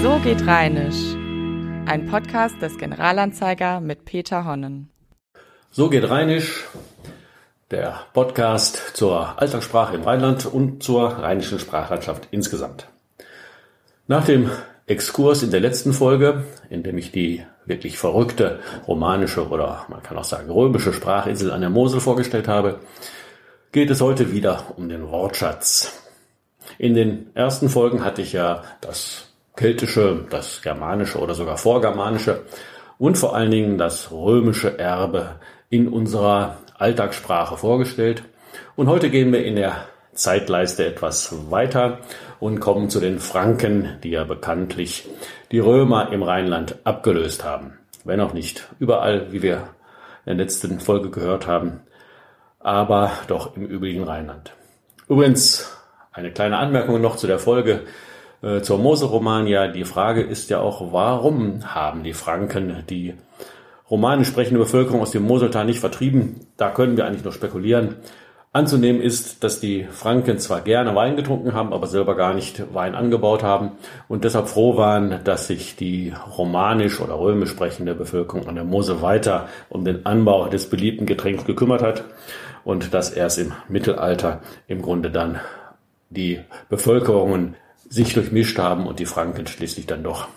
So geht Rheinisch. Ein Podcast des Generalanzeiger mit Peter Honnen. So geht Rheinisch, der Podcast zur Alltagssprache im Rheinland und zur rheinischen Sprachlandschaft insgesamt. Nach dem Exkurs in der letzten Folge, in dem ich die wirklich verrückte romanische oder man kann auch sagen römische Sprachinsel an der Mosel vorgestellt habe, geht es heute wieder um den Wortschatz. In den ersten Folgen hatte ich ja das keltische, das germanische oder sogar vorgermanische und vor allen Dingen das römische Erbe in unserer Alltagssprache vorgestellt. Und heute gehen wir in der Zeitleiste etwas weiter und kommen zu den Franken, die ja bekanntlich die Römer im Rheinland abgelöst haben. Wenn auch nicht überall, wie wir in der letzten Folge gehört haben, aber doch im übrigen Rheinland. Übrigens eine kleine Anmerkung noch zu der Folge äh, zur Mose-Romania. Die Frage ist ja auch, warum haben die Franken die romanisch sprechende Bevölkerung aus dem Moseltal nicht vertrieben? Da können wir eigentlich nur spekulieren. Anzunehmen ist, dass die Franken zwar gerne Wein getrunken haben, aber selber gar nicht Wein angebaut haben und deshalb froh waren, dass sich die romanisch oder römisch sprechende Bevölkerung an der Mosel weiter um den Anbau des beliebten Getränks gekümmert hat und dass erst im Mittelalter im Grunde dann die Bevölkerungen sich durchmischt haben und die Franken schließlich dann doch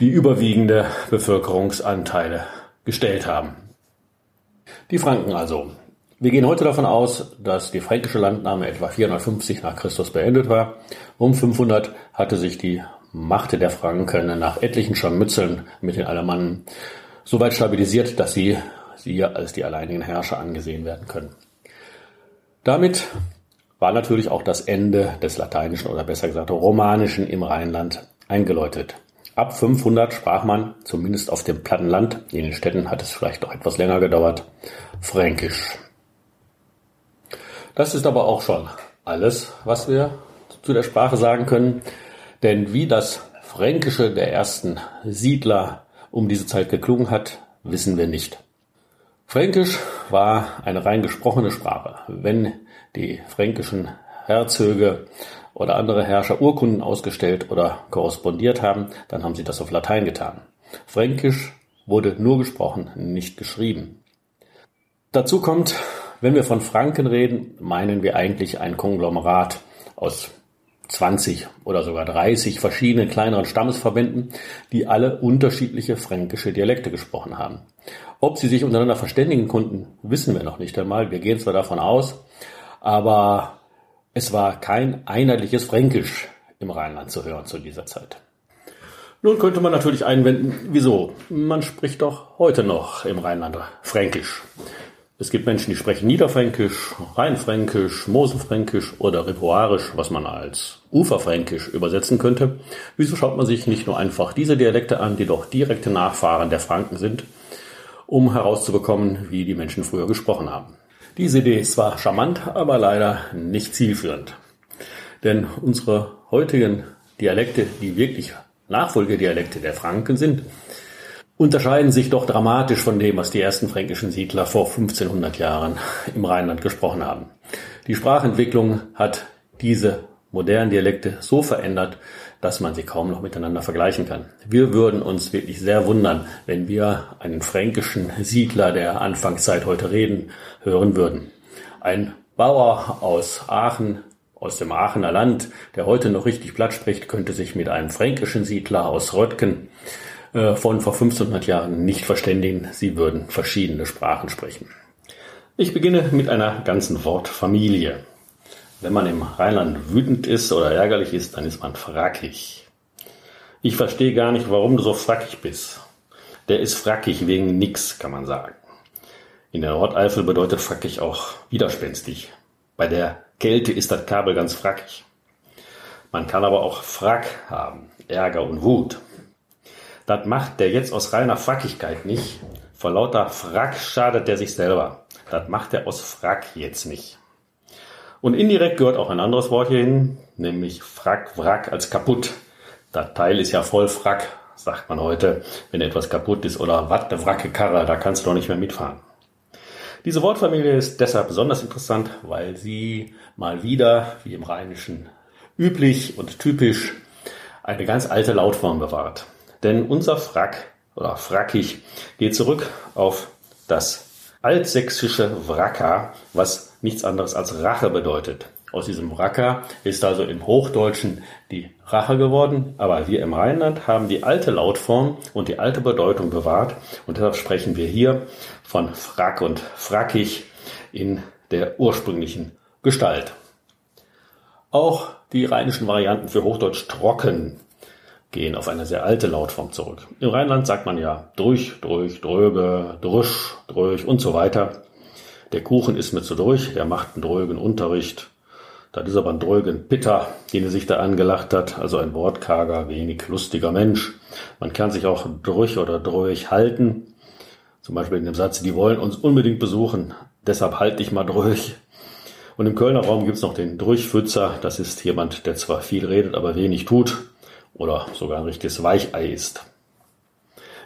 die überwiegende Bevölkerungsanteile gestellt haben. Die Franken also. Wir gehen heute davon aus, dass die fränkische Landnahme etwa 450 nach Christus beendet war. Um 500 hatte sich die Macht der Franken nach etlichen Scharmützeln mit den Alemannen soweit stabilisiert, dass sie sie als die alleinigen Herrscher angesehen werden können. Damit war natürlich auch das Ende des Lateinischen oder besser gesagt Romanischen im Rheinland eingeläutet. Ab 500 sprach man, zumindest auf dem platten Land, in den Städten hat es vielleicht noch etwas länger gedauert, Fränkisch. Das ist aber auch schon alles, was wir zu der Sprache sagen können, denn wie das Fränkische der ersten Siedler um diese Zeit geklungen hat, wissen wir nicht. Fränkisch war eine rein gesprochene Sprache. Wenn die fränkischen Herzöge oder andere Herrscher Urkunden ausgestellt oder korrespondiert haben, dann haben sie das auf Latein getan. Fränkisch wurde nur gesprochen, nicht geschrieben. Dazu kommt, wenn wir von Franken reden, meinen wir eigentlich ein Konglomerat aus 20 oder sogar 30 verschiedenen kleineren Stammesverbänden, die alle unterschiedliche fränkische Dialekte gesprochen haben. Ob sie sich untereinander verständigen konnten, wissen wir noch nicht einmal. Wir gehen zwar davon aus, aber es war kein einheitliches Fränkisch im Rheinland zu hören zu dieser Zeit. Nun könnte man natürlich einwenden, wieso? Man spricht doch heute noch im Rheinland Fränkisch. Es gibt Menschen, die sprechen Niederfränkisch, Rheinfränkisch, Moselfränkisch oder Ripuarisch, was man als Uferfränkisch übersetzen könnte. Wieso schaut man sich nicht nur einfach diese Dialekte an, die doch direkte Nachfahren der Franken sind, um herauszubekommen, wie die Menschen früher gesprochen haben? Diese Idee ist zwar charmant, aber leider nicht zielführend. Denn unsere heutigen Dialekte, die wirklich Nachfolgedialekte der Franken sind, unterscheiden sich doch dramatisch von dem, was die ersten fränkischen Siedler vor 1500 Jahren im Rheinland gesprochen haben. Die Sprachentwicklung hat diese modernen Dialekte so verändert, dass man sie kaum noch miteinander vergleichen kann. Wir würden uns wirklich sehr wundern, wenn wir einen fränkischen Siedler der Anfangszeit heute reden hören würden. Ein Bauer aus Aachen, aus dem Aachener Land, der heute noch richtig platt spricht, könnte sich mit einem fränkischen Siedler aus Röttgen äh, von vor 1500 Jahren nicht verständigen. Sie würden verschiedene Sprachen sprechen. Ich beginne mit einer ganzen Wortfamilie. Wenn man im Rheinland wütend ist oder ärgerlich ist, dann ist man frackig. Ich verstehe gar nicht, warum du so frackig bist. Der ist frackig wegen nix, kann man sagen. In der Nordeifel bedeutet frackig auch widerspenstig. Bei der Kälte ist das Kabel ganz frackig. Man kann aber auch Frack haben, Ärger und Wut. Das macht der jetzt aus reiner Frackigkeit nicht. Vor lauter Frack schadet der sich selber. Das macht er aus Frack jetzt nicht. Und indirekt gehört auch ein anderes Wort hierhin, nämlich Frack, Wrack als kaputt. Das Teil ist ja voll Frack, sagt man heute, wenn etwas kaputt ist oder eine Wracke Karre, da kannst du doch nicht mehr mitfahren. Diese Wortfamilie ist deshalb besonders interessant, weil sie mal wieder, wie im Rheinischen üblich und typisch, eine ganz alte Lautform bewahrt. Denn unser Frack oder frackig geht zurück auf das altsächsische Wracka, was nichts anderes als Rache bedeutet. Aus diesem Wracka ist also im Hochdeutschen die Rache geworden, aber wir im Rheinland haben die alte Lautform und die alte Bedeutung bewahrt und deshalb sprechen wir hier von Frack und Frackig in der ursprünglichen Gestalt. Auch die rheinischen Varianten für Hochdeutsch trocken gehen auf eine sehr alte Lautform zurück. Im Rheinland sagt man ja durch, durch, dröge, drusch, dröch und so weiter. Der Kuchen ist mir zu durch, der macht einen drögen Unterricht. Das ist aber ein drögen Pitter, den er sich da angelacht hat, also ein wortkarger, wenig lustiger Mensch. Man kann sich auch durch oder durch halten. Zum Beispiel in dem Satz, die wollen uns unbedingt besuchen, deshalb halte ich mal durch. Und im Kölner Raum gibt's noch den Durchfützer. Das ist jemand, der zwar viel redet, aber wenig tut oder sogar ein richtiges Weichei ist.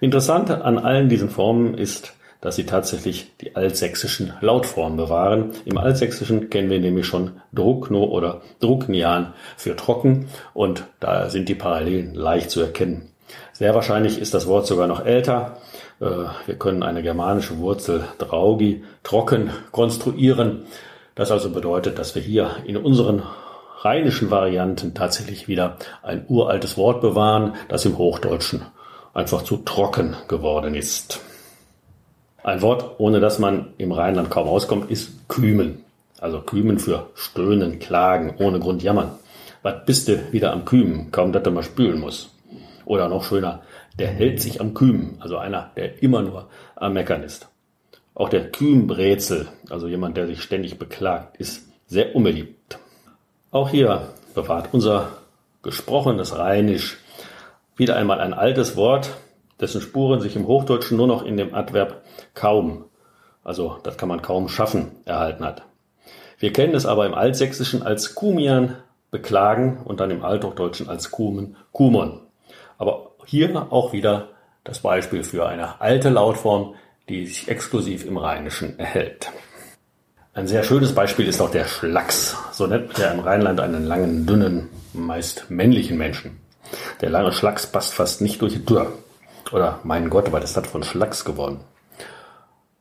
Interessant an allen diesen Formen ist, dass sie tatsächlich die altsächsischen Lautformen bewahren. Im Altsächsischen kennen wir nämlich schon Druckno oder Drucknian für trocken und da sind die Parallelen leicht zu erkennen. Sehr wahrscheinlich ist das Wort sogar noch älter. Äh, wir können eine germanische Wurzel draugi trocken konstruieren. Das also bedeutet, dass wir hier in unseren rheinischen Varianten tatsächlich wieder ein uraltes Wort bewahren, das im Hochdeutschen einfach zu trocken geworden ist. Ein Wort, ohne das man im Rheinland kaum auskommt, ist Kümen. Also Kümen für stöhnen, klagen, ohne Grund jammern. Was bist du wieder am Kümen, kaum dass du mal spülen muss. Oder noch schöner, der hält sich am Kümen, also einer, der immer nur am Meckern ist. Auch der Kühmbrezel, also jemand, der sich ständig beklagt, ist sehr unbeliebt. Auch hier bewahrt unser gesprochenes Rheinisch wieder einmal ein altes Wort, dessen Spuren sich im Hochdeutschen nur noch in dem Adverb kaum, also das kann man kaum schaffen, erhalten hat. Wir kennen es aber im Altsächsischen als Kumian, beklagen und dann im Althochdeutschen als Kumen, Kumon. Aber hier auch wieder das Beispiel für eine alte Lautform, die sich exklusiv im Rheinischen erhält. Ein sehr schönes Beispiel ist auch der Schlacks. So nennt er im Rheinland einen langen, dünnen, meist männlichen Menschen. Der lange Schlacks passt fast nicht durch die Tür. Oder mein Gott, ist das von Schlacks geworden?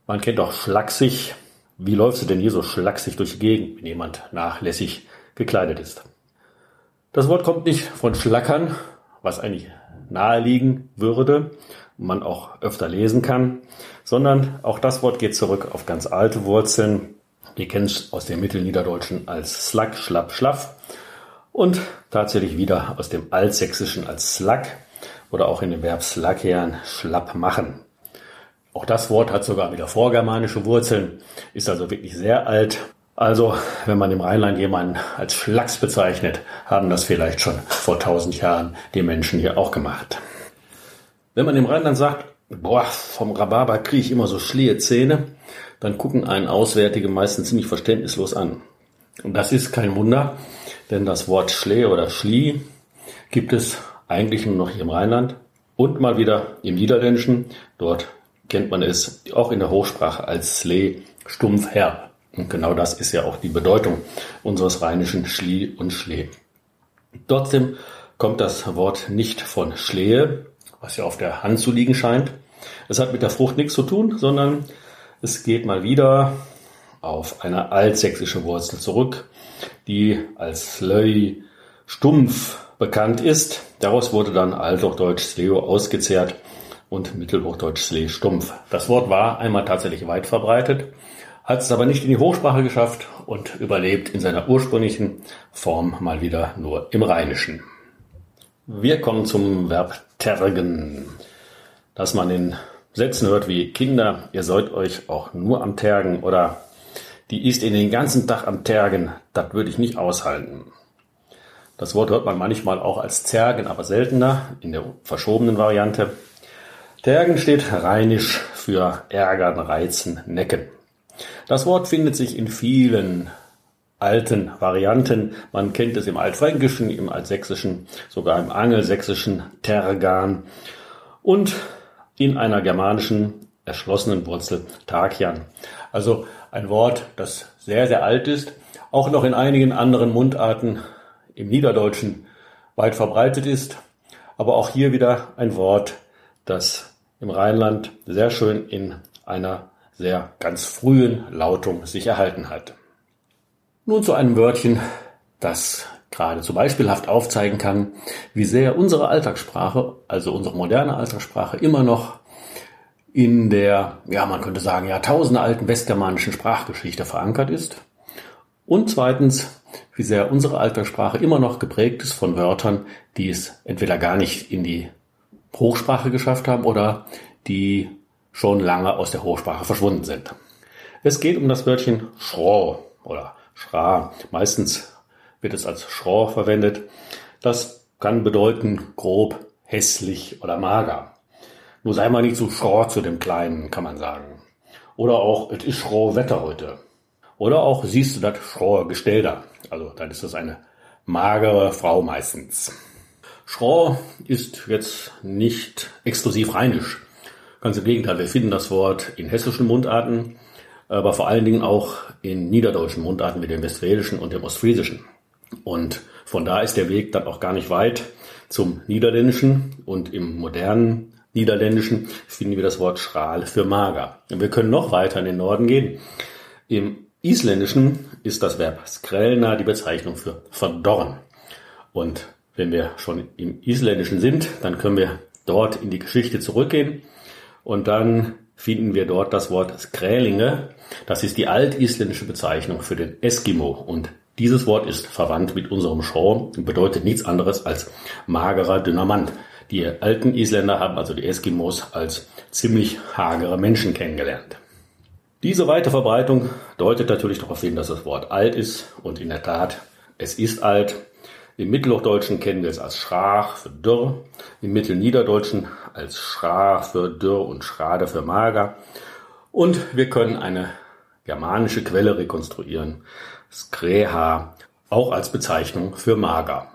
Man kennt auch schlaksig. Wie läufst du denn hier so schlaksig durch die Gegend, wenn jemand nachlässig gekleidet ist? Das Wort kommt nicht von Schlackern, was eigentlich naheliegen würde, man auch öfter lesen kann, sondern auch das Wort geht zurück auf ganz alte Wurzeln, wir kennen es aus dem Mittelniederdeutschen als Slack, Schlapp, Schlaff und tatsächlich wieder aus dem Altsächsischen als Slack oder auch in dem Verb slackern, schlapp machen. Auch das Wort hat sogar wieder vorgermanische Wurzeln, ist also wirklich sehr alt. Also, wenn man im Rheinland jemanden als Schlacks bezeichnet, haben das vielleicht schon vor tausend Jahren die Menschen hier auch gemacht. Wenn man im Rheinland sagt, boah, vom Rhabarber kriege ich immer so schlie Zähne, dann gucken einen Auswärtige meistens ziemlich verständnislos an. Und das ist kein Wunder, denn das Wort Schlee oder Schlie gibt es eigentlich nur noch hier im Rheinland und mal wieder im Niederländischen. Dort kennt man es auch in der Hochsprache als Slee, stumpf herb. Und genau das ist ja auch die Bedeutung unseres rheinischen Schlie und Schlee. Trotzdem kommt das Wort nicht von Schlehe, was ja auf der Hand zu liegen scheint. Es hat mit der Frucht nichts zu tun, sondern es geht mal wieder auf eine altsächsische Wurzel zurück, die als Slöi stumpf bekannt ist. Daraus wurde dann Althochdeutsch Sleo ausgezehrt und Mittelhochdeutsch Sle stumpf. Das Wort war einmal tatsächlich weit verbreitet, hat es aber nicht in die Hochsprache geschafft und überlebt in seiner ursprünglichen Form mal wieder nur im Rheinischen. Wir kommen zum Verb tergen, das man in Sätzen hört wie Kinder, ihr sollt euch auch nur am Tergen oder die ist in den ganzen Tag am Tergen, das würde ich nicht aushalten. Das Wort hört man manchmal auch als Zergen, aber seltener in der verschobenen Variante. Tergen steht rheinisch für ärgern, reizen, necken. Das Wort findet sich in vielen alten Varianten. Man kennt es im Altfränkischen, im Altsächsischen, sogar im Angelsächsischen Tergan. Und in einer germanischen erschlossenen Wurzel Takian. Also ein Wort, das sehr, sehr alt ist, auch noch in einigen anderen Mundarten im Niederdeutschen weit verbreitet ist. Aber auch hier wieder ein Wort, das im Rheinland sehr schön in einer sehr ganz frühen Lautung sich erhalten hat. Nun zu einem Wörtchen, das geradezu beispielhaft aufzeigen kann, wie sehr unsere Alltagssprache, also unsere moderne Alltagssprache, immer noch in der, ja, man könnte sagen, jahrtausendealten westgermanischen Sprachgeschichte verankert ist. Und zweitens, wie sehr unsere Alltagssprache immer noch geprägt ist von Wörtern, die es entweder gar nicht in die Hochsprache geschafft haben oder die schon lange aus der Hochsprache verschwunden sind. Es geht um das Wörtchen Schroh oder Schra. Meistens wird es als Schroh verwendet. Das kann bedeuten grob, hässlich oder mager. Nur sei mal nicht so schroh zu dem Kleinen, kann man sagen. Oder auch, es ist schroh Wetter heute. Oder auch, siehst du das schrohe Gestell da. Also, dann ist das eine magere Frau meistens. Schroh ist jetzt nicht exklusiv rheinisch. Ganz im Gegenteil, wir finden das Wort in hessischen Mundarten, aber vor allen Dingen auch in niederdeutschen Mundarten wie dem westfälischen und dem ostfriesischen. Und von da ist der Weg dann auch gar nicht weit zum Niederländischen und im modernen Niederländischen finden wir das Wort schral für mager. Und wir können noch weiter in den Norden gehen. Im Isländischen ist das Verb skrelna die Bezeichnung für verdorren. Und wenn wir schon im Isländischen sind, dann können wir dort in die Geschichte zurückgehen und dann finden wir dort das Wort Skrälinge. Das ist die altisländische Bezeichnung für den Eskimo und dieses Wort ist verwandt mit unserem Shaw und bedeutet nichts anderes als magerer, dünner Mann. Die alten Isländer haben also die Eskimos als ziemlich hagere Menschen kennengelernt. Diese weite Verbreitung deutet natürlich darauf hin, dass das Wort alt ist und in der Tat, es ist alt. Im Mittelhochdeutschen kennen wir es als Schrach für dürr, im Mittelniederdeutschen als Schrach für dürr und Schrade für mager. Und wir können eine germanische Quelle rekonstruieren, Skreha, auch als Bezeichnung für mager.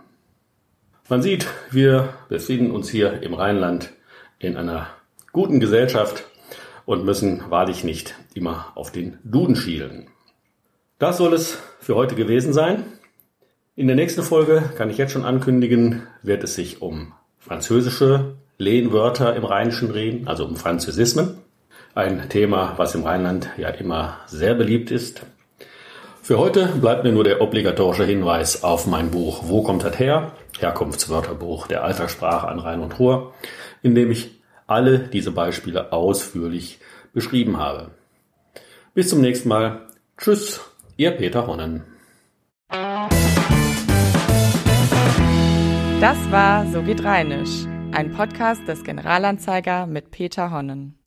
Man sieht, wir befinden uns hier im Rheinland in einer guten Gesellschaft und müssen wahrlich nicht immer auf den Duden schielen. Das soll es für heute gewesen sein. In der nächsten Folge kann ich jetzt schon ankündigen, wird es sich um französische Lehnwörter im Rheinischen reden, also um Französismen. Ein Thema, was im Rheinland ja immer sehr beliebt ist. Für heute bleibt mir nur der obligatorische Hinweis auf mein Buch Wo kommt das her? Herkunftswörterbuch der Alltagssprache an Rhein und Ruhr, in dem ich alle diese Beispiele ausführlich beschrieben habe. Bis zum nächsten Mal. Tschüss, Ihr Peter Honnen. Das war So geht Rheinisch, ein Podcast des Generalanzeiger mit Peter Honnen.